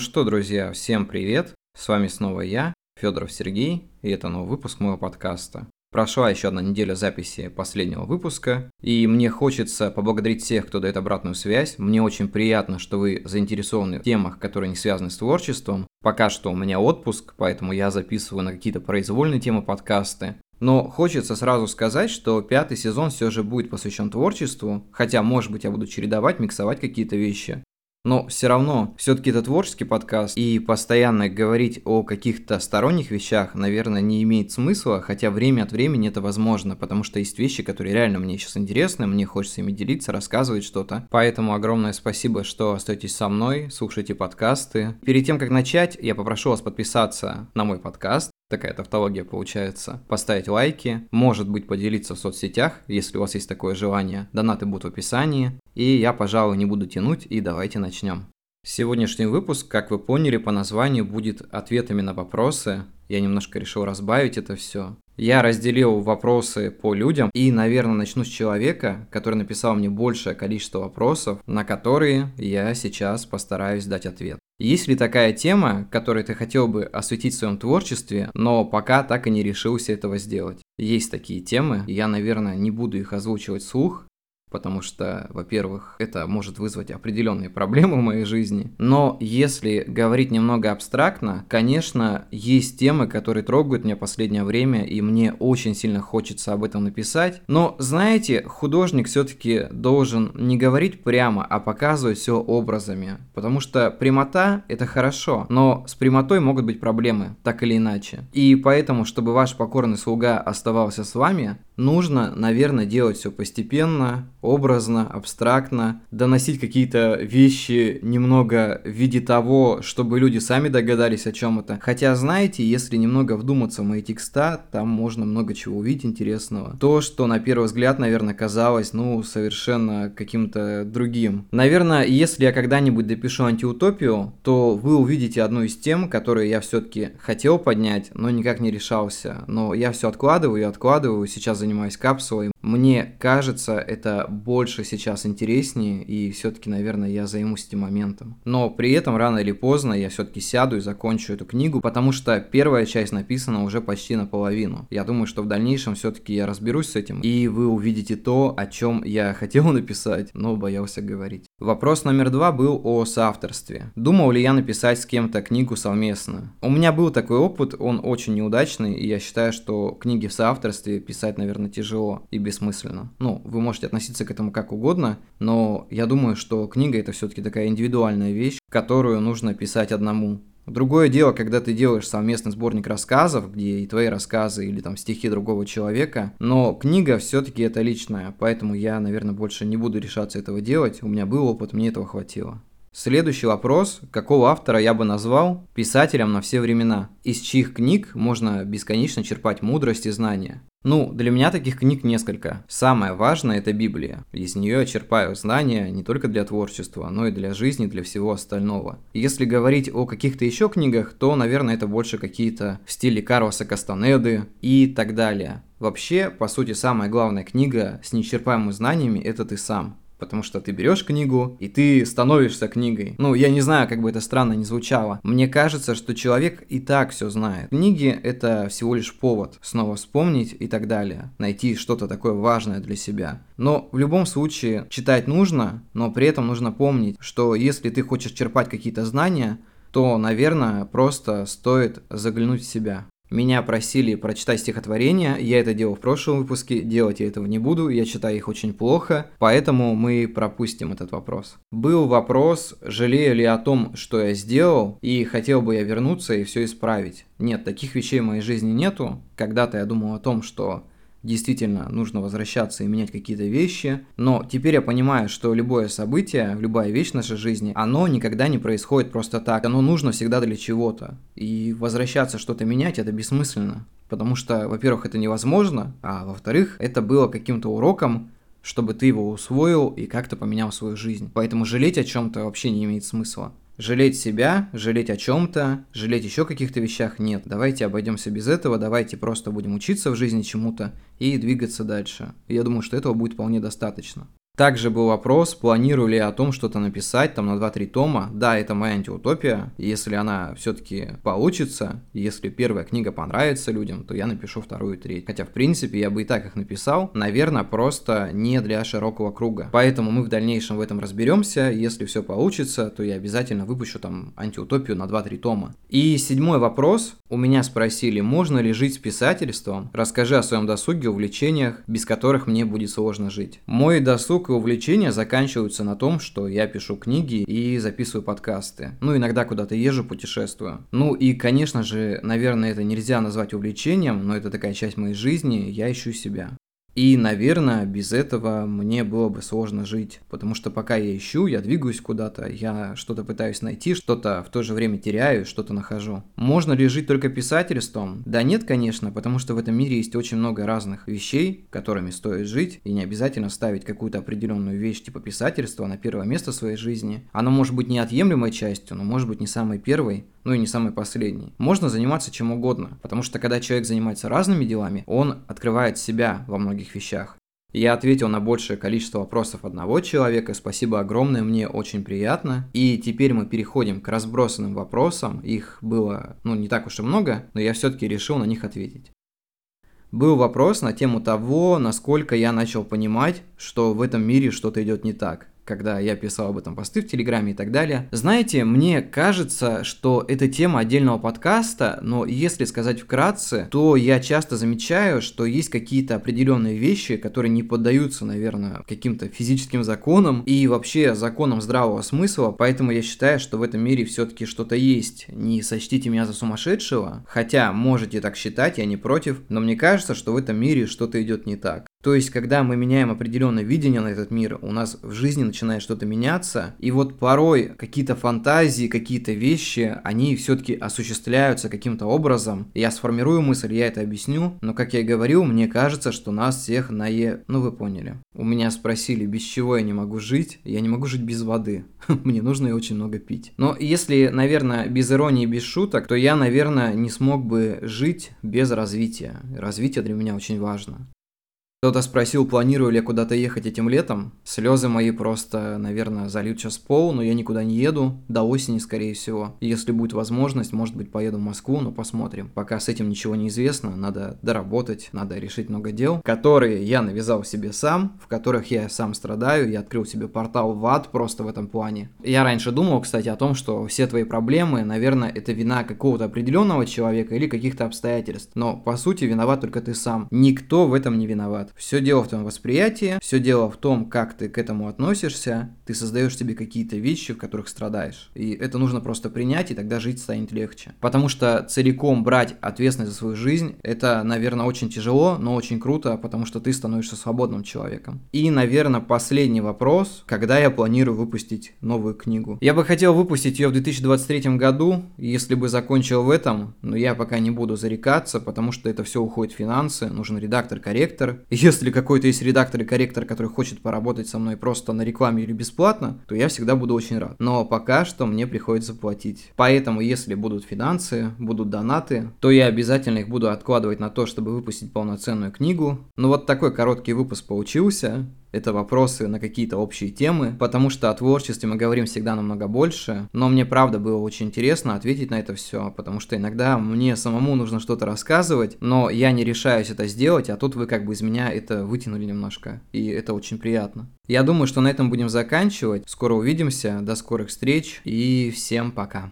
Ну что, друзья, всем привет! С вами снова я, Федоров Сергей, и это новый выпуск моего подкаста. Прошла еще одна неделя записи последнего выпуска, и мне хочется поблагодарить всех, кто дает обратную связь. Мне очень приятно, что вы заинтересованы в темах, которые не связаны с творчеством. Пока что у меня отпуск, поэтому я записываю на какие-то произвольные темы подкасты. Но хочется сразу сказать, что пятый сезон все же будет посвящен творчеству, хотя, может быть, я буду чередовать, миксовать какие-то вещи. Но все равно, все-таки это творческий подкаст, и постоянно говорить о каких-то сторонних вещах, наверное, не имеет смысла, хотя время от времени это возможно, потому что есть вещи, которые реально мне сейчас интересны, мне хочется ими делиться, рассказывать что-то. Поэтому огромное спасибо, что остаетесь со мной, слушайте подкасты. Перед тем, как начать, я попрошу вас подписаться на мой подкаст, такая тавтология получается, поставить лайки, может быть поделиться в соцсетях, если у вас есть такое желание, донаты будут в описании, и я, пожалуй, не буду тянуть, и давайте начнем. Сегодняшний выпуск, как вы поняли по названию, будет ответами на вопросы. Я немножко решил разбавить это все. Я разделил вопросы по людям и, наверное, начну с человека, который написал мне большее количество вопросов, на которые я сейчас постараюсь дать ответ. Есть ли такая тема, которую ты хотел бы осветить в своем творчестве, но пока так и не решился этого сделать? Есть такие темы, я, наверное, не буду их озвучивать вслух, потому что, во-первых, это может вызвать определенные проблемы в моей жизни. Но если говорить немного абстрактно, конечно, есть темы, которые трогают меня последнее время, и мне очень сильно хочется об этом написать. Но, знаете, художник все-таки должен не говорить прямо, а показывать все образами. Потому что прямота – это хорошо, но с прямотой могут быть проблемы, так или иначе. И поэтому, чтобы ваш покорный слуга оставался с вами, нужно, наверное, делать все постепенно, образно, абстрактно, доносить какие-то вещи немного в виде того, чтобы люди сами догадались о чем это. Хотя, знаете, если немного вдуматься в мои текста, там можно много чего увидеть интересного. То, что на первый взгляд, наверное, казалось, ну, совершенно каким-то другим. Наверное, если я когда-нибудь допишу антиутопию, то вы увидите одну из тем, которые я все-таки хотел поднять, но никак не решался. Но я все откладываю и откладываю, сейчас занимаюсь animais cápsula Мне кажется, это больше сейчас интереснее, и все-таки, наверное, я займусь этим моментом. Но при этом рано или поздно я все-таки сяду и закончу эту книгу, потому что первая часть написана уже почти наполовину. Я думаю, что в дальнейшем все-таки я разберусь с этим, и вы увидите то, о чем я хотел написать, но боялся говорить. Вопрос номер два был о соавторстве. Думал ли я написать с кем-то книгу совместно? У меня был такой опыт, он очень неудачный, и я считаю, что книги в соавторстве писать, наверное, тяжело и бессмысленно. Ну, вы можете относиться к этому как угодно, но я думаю, что книга это все-таки такая индивидуальная вещь, которую нужно писать одному. Другое дело, когда ты делаешь совместный сборник рассказов, где и твои рассказы или там стихи другого человека, но книга все-таки это личная, поэтому я, наверное, больше не буду решаться этого делать, у меня был опыт, мне этого хватило. Следующий вопрос. Какого автора я бы назвал писателем на все времена? Из чьих книг можно бесконечно черпать мудрость и знания? Ну, для меня таких книг несколько. Самое важное – это Библия. Из нее я черпаю знания не только для творчества, но и для жизни, для всего остального. Если говорить о каких-то еще книгах, то, наверное, это больше какие-то в стиле Карлоса Кастанеды и так далее. Вообще, по сути, самая главная книга с неисчерпаемыми знаниями – это ты сам потому что ты берешь книгу, и ты становишься книгой. Ну, я не знаю, как бы это странно не звучало. Мне кажется, что человек и так все знает. Книги — это всего лишь повод снова вспомнить и так далее. Найти что-то такое важное для себя. Но в любом случае читать нужно, но при этом нужно помнить, что если ты хочешь черпать какие-то знания, то, наверное, просто стоит заглянуть в себя. Меня просили прочитать стихотворения, я это делал в прошлом выпуске, делать я этого не буду, я читаю их очень плохо, поэтому мы пропустим этот вопрос. Был вопрос, жалею ли о том, что я сделал, и хотел бы я вернуться и все исправить. Нет, таких вещей в моей жизни нету. Когда-то я думал о том, что действительно нужно возвращаться и менять какие-то вещи, но теперь я понимаю, что любое событие, любая вещь в нашей жизни, оно никогда не происходит просто так, оно нужно всегда для чего-то, и возвращаться что-то менять это бессмысленно, потому что, во-первых, это невозможно, а во-вторых, это было каким-то уроком, чтобы ты его усвоил и как-то поменял свою жизнь. Поэтому жалеть о чем-то вообще не имеет смысла. Жалеть себя, жалеть о чем-то, жалеть еще каких-то вещах нет. Давайте обойдемся без этого, давайте просто будем учиться в жизни чему-то и двигаться дальше. я думаю, что этого будет вполне достаточно. Также был вопрос, планирую ли я о том что-то написать там на 2-3 тома. Да, это моя антиутопия. Если она все-таки получится, если первая книга понравится людям, то я напишу вторую и третью. Хотя, в принципе, я бы и так их написал. Наверное, просто не для широкого круга. Поэтому мы в дальнейшем в этом разберемся. Если все получится, то я обязательно выпущу там антиутопию на 2-3 тома. И седьмой вопрос. У меня спросили, можно ли жить с писательством? Расскажи о своем досуге, увлечениях, без которых мне будет сложно жить. Мой досуг и увлечения заканчиваются на том, что я пишу книги и записываю подкасты. Ну, иногда куда-то езжу, путешествую. Ну и, конечно же, наверное, это нельзя назвать увлечением, но это такая часть моей жизни, я ищу себя. И, наверное, без этого мне было бы сложно жить, потому что пока я ищу, я двигаюсь куда-то, я что-то пытаюсь найти, что-то в то же время теряю, что-то нахожу. Можно ли жить только писательством? Да нет, конечно, потому что в этом мире есть очень много разных вещей, которыми стоит жить, и не обязательно ставить какую-то определенную вещь типа писательства на первое место в своей жизни. Оно может быть неотъемлемой частью, но может быть не самой первой, ну и не самый последний. Можно заниматься чем угодно, потому что когда человек занимается разными делами, он открывает себя во многих вещах. Я ответил на большее количество вопросов одного человека, спасибо огромное, мне очень приятно. И теперь мы переходим к разбросанным вопросам, их было, ну, не так уж и много, но я все-таки решил на них ответить. Был вопрос на тему того, насколько я начал понимать, что в этом мире что-то идет не так когда я писал об этом посты в Телеграме и так далее. Знаете, мне кажется, что это тема отдельного подкаста, но если сказать вкратце, то я часто замечаю, что есть какие-то определенные вещи, которые не поддаются, наверное, каким-то физическим законам и вообще законам здравого смысла, поэтому я считаю, что в этом мире все-таки что-то есть. Не сочтите меня за сумасшедшего, хотя можете так считать, я не против, но мне кажется, что в этом мире что-то идет не так. То есть, когда мы меняем определенное видение на этот мир, у нас в жизни начинает что-то меняться, и вот порой какие-то фантазии, какие-то вещи, они все-таки осуществляются каким-то образом. Я сформирую мысль, я это объясню, но, как я и говорил, мне кажется, что нас всех на Е... Ну, вы поняли. У меня спросили, без чего я не могу жить. Я не могу жить без воды. Мне нужно и очень много пить. Но если, наверное, без иронии, без шуток, то я, наверное, не смог бы жить без развития. Развитие для меня очень важно. Кто-то спросил, планирую ли я куда-то ехать этим летом. Слезы мои просто, наверное, зальют сейчас пол, но я никуда не еду. До осени, скорее всего. Если будет возможность, может быть, поеду в Москву, но посмотрим. Пока с этим ничего не известно, надо доработать, надо решить много дел, которые я навязал себе сам, в которых я сам страдаю. Я открыл себе портал в ад просто в этом плане. Я раньше думал, кстати, о том, что все твои проблемы, наверное, это вина какого-то определенного человека или каких-то обстоятельств. Но, по сути, виноват только ты сам. Никто в этом не виноват. Все дело в твоем восприятии, все дело в том, как ты к этому относишься, ты создаешь себе какие-то вещи, в которых страдаешь. И это нужно просто принять, и тогда жить станет легче. Потому что целиком брать ответственность за свою жизнь, это, наверное, очень тяжело, но очень круто, потому что ты становишься свободным человеком. И, наверное, последний вопрос, когда я планирую выпустить новую книгу. Я бы хотел выпустить ее в 2023 году, если бы закончил в этом, но я пока не буду зарекаться, потому что это все уходит в финансы, нужен редактор-корректор. Если какой-то есть редактор и корректор, который хочет поработать со мной просто на рекламе или бесплатно, то я всегда буду очень рад. Но пока что мне приходится платить. Поэтому, если будут финансы, будут донаты, то я обязательно их буду откладывать на то, чтобы выпустить полноценную книгу. Ну вот такой короткий выпуск получился это вопросы на какие-то общие темы, потому что о творчестве мы говорим всегда намного больше, но мне правда было очень интересно ответить на это все, потому что иногда мне самому нужно что-то рассказывать, но я не решаюсь это сделать, а тут вы как бы из меня это вытянули немножко, и это очень приятно. Я думаю, что на этом будем заканчивать. Скоро увидимся, до скорых встреч и всем пока.